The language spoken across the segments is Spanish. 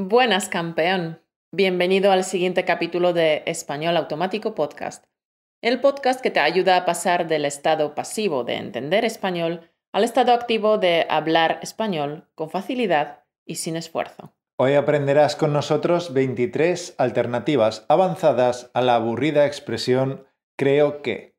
Buenas, campeón. Bienvenido al siguiente capítulo de Español Automático Podcast, el podcast que te ayuda a pasar del estado pasivo de entender español al estado activo de hablar español con facilidad y sin esfuerzo. Hoy aprenderás con nosotros 23 alternativas avanzadas a la aburrida expresión creo que.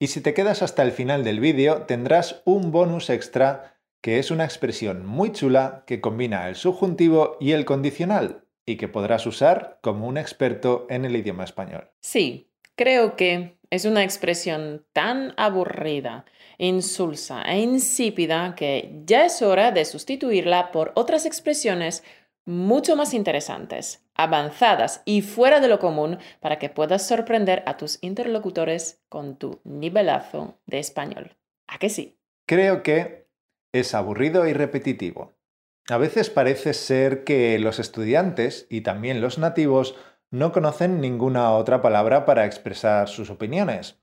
Y si te quedas hasta el final del vídeo tendrás un bonus extra que es una expresión muy chula que combina el subjuntivo y el condicional y que podrás usar como un experto en el idioma español. Sí, creo que es una expresión tan aburrida, insulsa e insípida que ya es hora de sustituirla por otras expresiones mucho más interesantes, avanzadas y fuera de lo común para que puedas sorprender a tus interlocutores con tu nivelazo de español. ¿A que sí? Creo que es aburrido y repetitivo. A veces parece ser que los estudiantes y también los nativos no conocen ninguna otra palabra para expresar sus opiniones.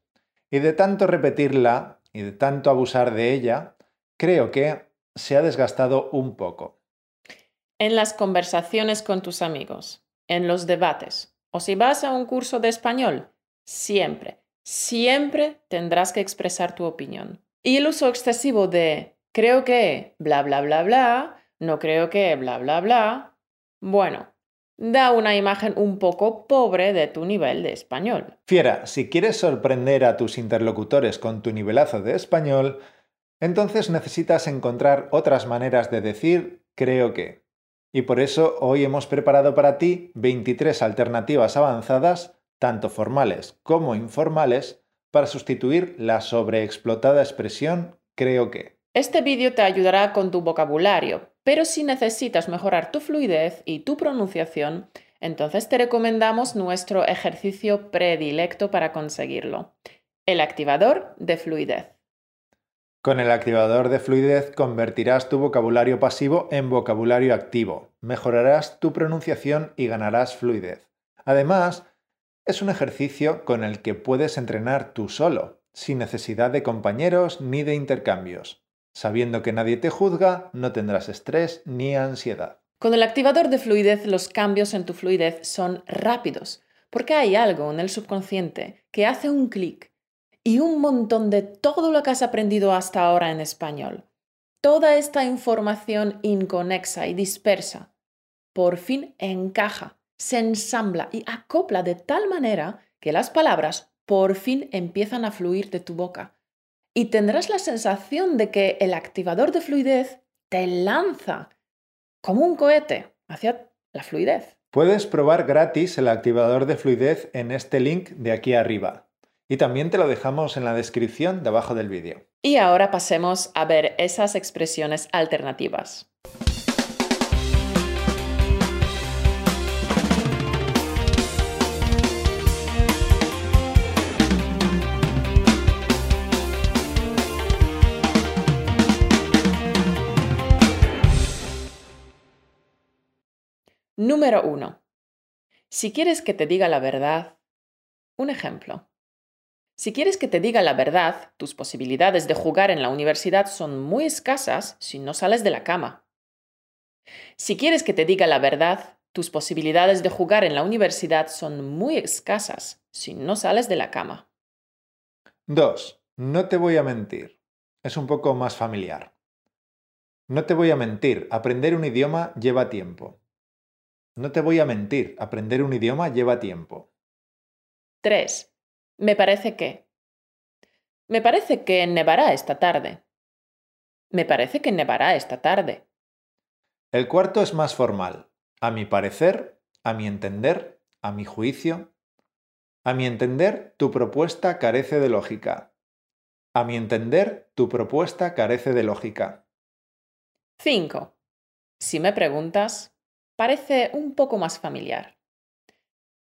Y de tanto repetirla y de tanto abusar de ella, creo que se ha desgastado un poco. En las conversaciones con tus amigos, en los debates, o si vas a un curso de español, siempre, siempre tendrás que expresar tu opinión. Y el uso excesivo de creo que bla bla bla bla, no creo que bla bla bla. Bueno, da una imagen un poco pobre de tu nivel de español. Fiera, si quieres sorprender a tus interlocutores con tu nivelazo de español, entonces necesitas encontrar otras maneras de decir creo que. Y por eso hoy hemos preparado para ti 23 alternativas avanzadas, tanto formales como informales, para sustituir la sobreexplotada expresión creo que. Este vídeo te ayudará con tu vocabulario, pero si necesitas mejorar tu fluidez y tu pronunciación, entonces te recomendamos nuestro ejercicio predilecto para conseguirlo, el activador de fluidez. Con el activador de fluidez convertirás tu vocabulario pasivo en vocabulario activo, mejorarás tu pronunciación y ganarás fluidez. Además, es un ejercicio con el que puedes entrenar tú solo, sin necesidad de compañeros ni de intercambios. Sabiendo que nadie te juzga, no tendrás estrés ni ansiedad. Con el activador de fluidez, los cambios en tu fluidez son rápidos, porque hay algo en el subconsciente que hace un clic y un montón de todo lo que has aprendido hasta ahora en español. Toda esta información inconexa y dispersa, por fin encaja, se ensambla y acopla de tal manera que las palabras por fin empiezan a fluir de tu boca y tendrás la sensación de que el activador de fluidez te lanza como un cohete hacia la fluidez. Puedes probar gratis el activador de fluidez en este link de aquí arriba. Y también te lo dejamos en la descripción debajo del vídeo. Y ahora pasemos a ver esas expresiones alternativas. Número 1. Si quieres que te diga la verdad, un ejemplo. Si quieres que te diga la verdad, tus posibilidades de jugar en la universidad son muy escasas si no sales de la cama. Si quieres que te diga la verdad, tus posibilidades de jugar en la universidad son muy escasas si no sales de la cama. 2. No te voy a mentir. Es un poco más familiar. No te voy a mentir, aprender un idioma lleva tiempo. No te voy a mentir, aprender un idioma lleva tiempo. 3. Me parece que. Me parece que nevará esta tarde. Me parece que nevará esta tarde. El cuarto es más formal. A mi parecer, a mi entender, a mi juicio. A mi entender, tu propuesta carece de lógica. A mi entender, tu propuesta carece de lógica. 5. Si me preguntas, parece un poco más familiar.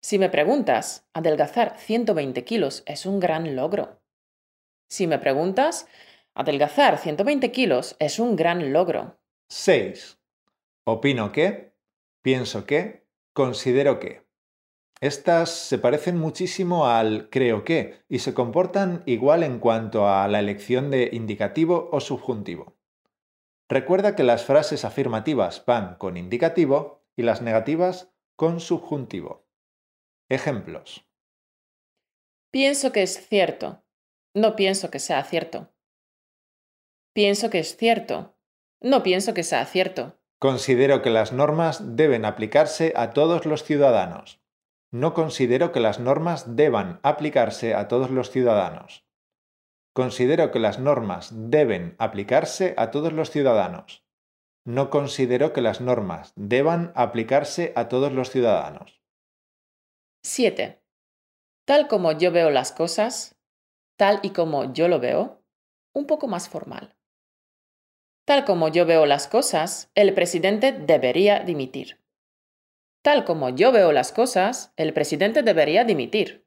Si me preguntas, adelgazar 120 kilos es un gran logro. Si me preguntas, adelgazar 120 kilos es un gran logro. 6. Opino que, pienso que, considero que. Estas se parecen muchísimo al creo que y se comportan igual en cuanto a la elección de indicativo o subjuntivo. Recuerda que las frases afirmativas van con indicativo y las negativas con subjuntivo. Ejemplos. Pienso que es cierto. No pienso que sea cierto. Pienso que es cierto. No pienso que sea cierto. Considero que las normas deben aplicarse a todos los ciudadanos. No considero que las normas deban aplicarse a todos los ciudadanos. Considero que las normas deben aplicarse a todos los ciudadanos. No considero que las normas deban aplicarse a todos los ciudadanos. 7. Tal como yo veo las cosas, tal y como yo lo veo, un poco más formal. Tal como yo veo las cosas, el presidente debería dimitir. Tal como yo veo las cosas, el presidente debería dimitir.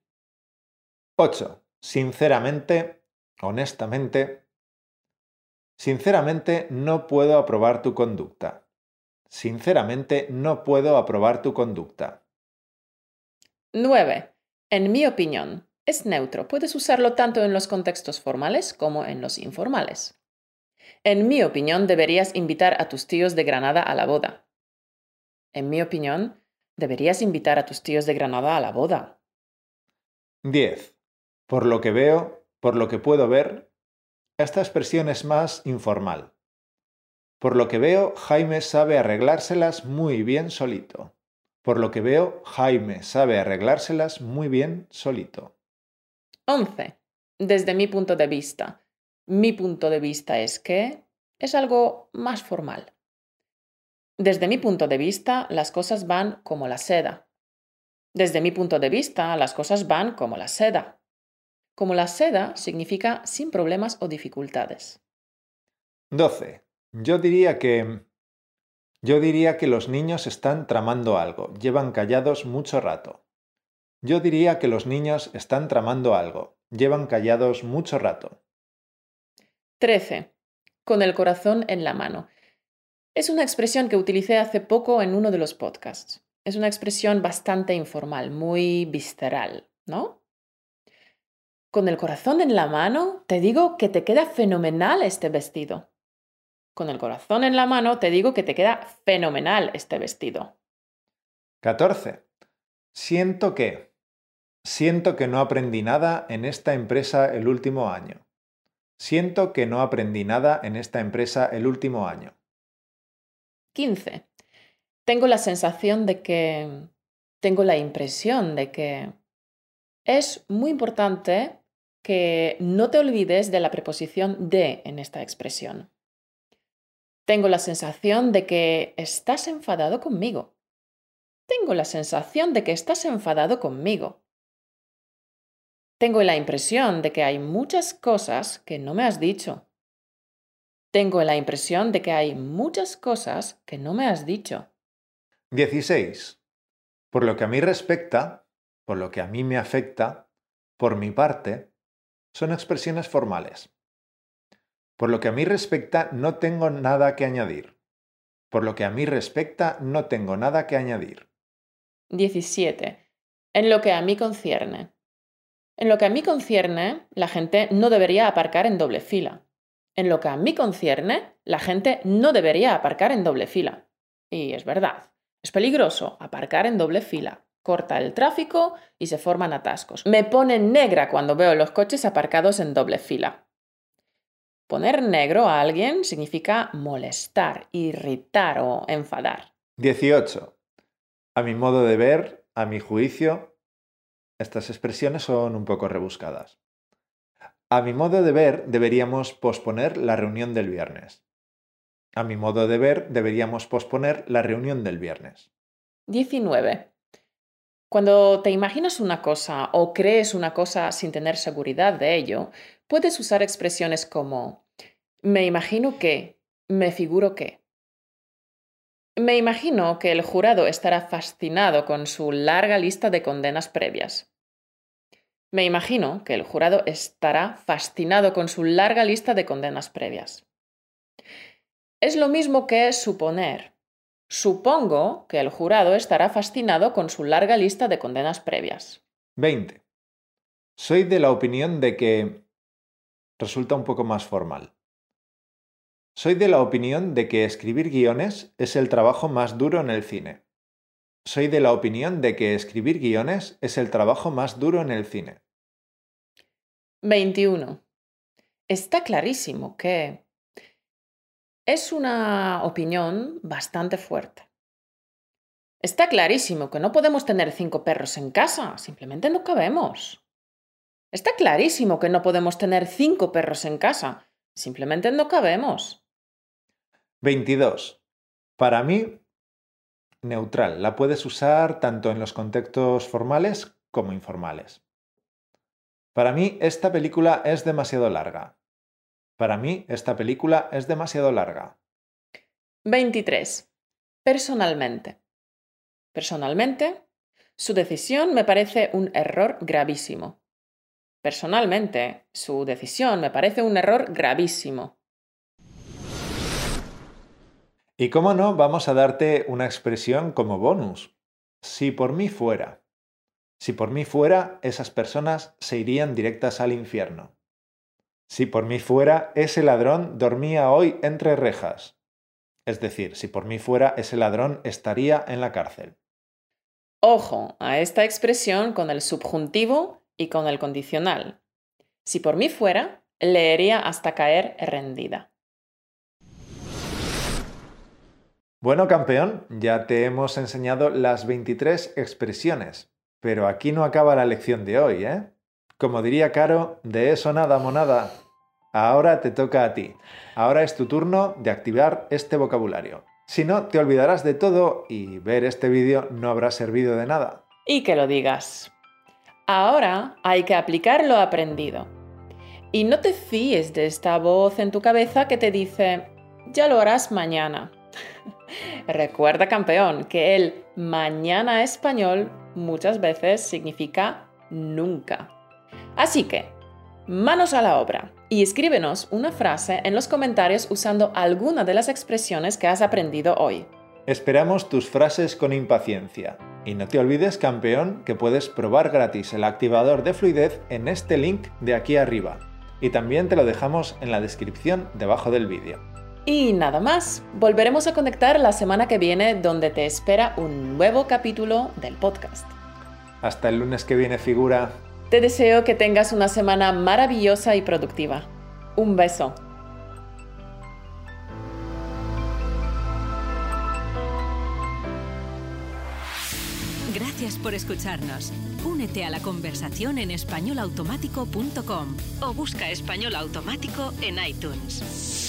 8. Sinceramente, honestamente. Sinceramente no puedo aprobar tu conducta. Sinceramente no puedo aprobar tu conducta. 9. En mi opinión, es neutro. Puedes usarlo tanto en los contextos formales como en los informales. En mi opinión, deberías invitar a tus tíos de Granada a la boda. En mi opinión, deberías invitar a tus tíos de Granada a la boda. 10. Por lo que veo, por lo que puedo ver, esta expresión es más informal. Por lo que veo, Jaime sabe arreglárselas muy bien solito. Por lo que veo, Jaime sabe arreglárselas muy bien solito. 11. Desde mi punto de vista. Mi punto de vista es que es algo más formal. Desde mi punto de vista, las cosas van como la seda. Desde mi punto de vista, las cosas van como la seda. Como la seda significa sin problemas o dificultades. 12. Yo diría que... Yo diría que los niños están tramando algo, llevan callados mucho rato. Yo diría que los niños están tramando algo, llevan callados mucho rato. 13. Con el corazón en la mano. Es una expresión que utilicé hace poco en uno de los podcasts. Es una expresión bastante informal, muy visceral, ¿no? Con el corazón en la mano, te digo que te queda fenomenal este vestido con el corazón en la mano, te digo que te queda fenomenal este vestido. 14. Siento que. Siento que no aprendí nada en esta empresa el último año. Siento que no aprendí nada en esta empresa el último año. 15. Tengo la sensación de que... Tengo la impresión de que... Es muy importante que no te olvides de la preposición de en esta expresión. Tengo la sensación de que estás enfadado conmigo. Tengo la sensación de que estás enfadado conmigo. Tengo la impresión de que hay muchas cosas que no me has dicho. Tengo la impresión de que hay muchas cosas que no me has dicho. 16. Por lo que a mí respecta, por lo que a mí me afecta, por mi parte, son expresiones formales. Por lo que a mí respecta, no tengo nada que añadir. Por lo que a mí respecta, no tengo nada que añadir. 17. En lo que a mí concierne. En lo que a mí concierne, la gente no debería aparcar en doble fila. En lo que a mí concierne, la gente no debería aparcar en doble fila. Y es verdad, es peligroso aparcar en doble fila. Corta el tráfico y se forman atascos. Me pone negra cuando veo los coches aparcados en doble fila. Poner negro a alguien significa molestar, irritar o enfadar. 18. A mi modo de ver, a mi juicio, estas expresiones son un poco rebuscadas. A mi modo de ver, deberíamos posponer la reunión del viernes. A mi modo de ver, deberíamos posponer la reunión del viernes. 19. Cuando te imaginas una cosa o crees una cosa sin tener seguridad de ello, puedes usar expresiones como me imagino que, me figuro que. Me imagino que el jurado estará fascinado con su larga lista de condenas previas. Me imagino que el jurado estará fascinado con su larga lista de condenas previas. Es lo mismo que suponer. Supongo que el jurado estará fascinado con su larga lista de condenas previas. 20. Soy de la opinión de que resulta un poco más formal. Soy de la opinión de que escribir guiones es el trabajo más duro en el cine. soy de la opinión de que escribir guiones es el trabajo más duro en el cine. 21. Está clarísimo que es una opinión bastante fuerte. Está clarísimo que no podemos tener cinco perros en casa, simplemente no cabemos. Está clarísimo que no podemos tener cinco perros en casa, simplemente no cabemos. 22. Para mí, neutral. La puedes usar tanto en los contextos formales como informales. Para mí, esta película es demasiado larga. Para mí, esta película es demasiado larga. 23. Personalmente. Personalmente, su decisión me parece un error gravísimo. Personalmente, su decisión me parece un error gravísimo. Y cómo no, vamos a darte una expresión como bonus. Si por mí fuera. Si por mí fuera, esas personas se irían directas al infierno. Si por mí fuera, ese ladrón dormía hoy entre rejas. Es decir, si por mí fuera, ese ladrón estaría en la cárcel. Ojo a esta expresión con el subjuntivo y con el condicional. Si por mí fuera, leería hasta caer rendida. Bueno, campeón, ya te hemos enseñado las 23 expresiones, pero aquí no acaba la lección de hoy, ¿eh? Como diría Caro, de eso nada, monada. Ahora te toca a ti. Ahora es tu turno de activar este vocabulario. Si no, te olvidarás de todo y ver este vídeo no habrá servido de nada. Y que lo digas. Ahora hay que aplicar lo aprendido. Y no te fíes de esta voz en tu cabeza que te dice, ya lo harás mañana. Recuerda, campeón, que el mañana español muchas veces significa nunca. Así que, manos a la obra y escríbenos una frase en los comentarios usando alguna de las expresiones que has aprendido hoy. Esperamos tus frases con impaciencia. Y no te olvides, campeón, que puedes probar gratis el activador de fluidez en este link de aquí arriba. Y también te lo dejamos en la descripción debajo del vídeo. Y nada más, volveremos a conectar la semana que viene donde te espera un nuevo capítulo del podcast. Hasta el lunes que viene, figura. Te deseo que tengas una semana maravillosa y productiva. Un beso. Gracias por escucharnos. Únete a la conversación en españolautomático.com o busca español automático en iTunes.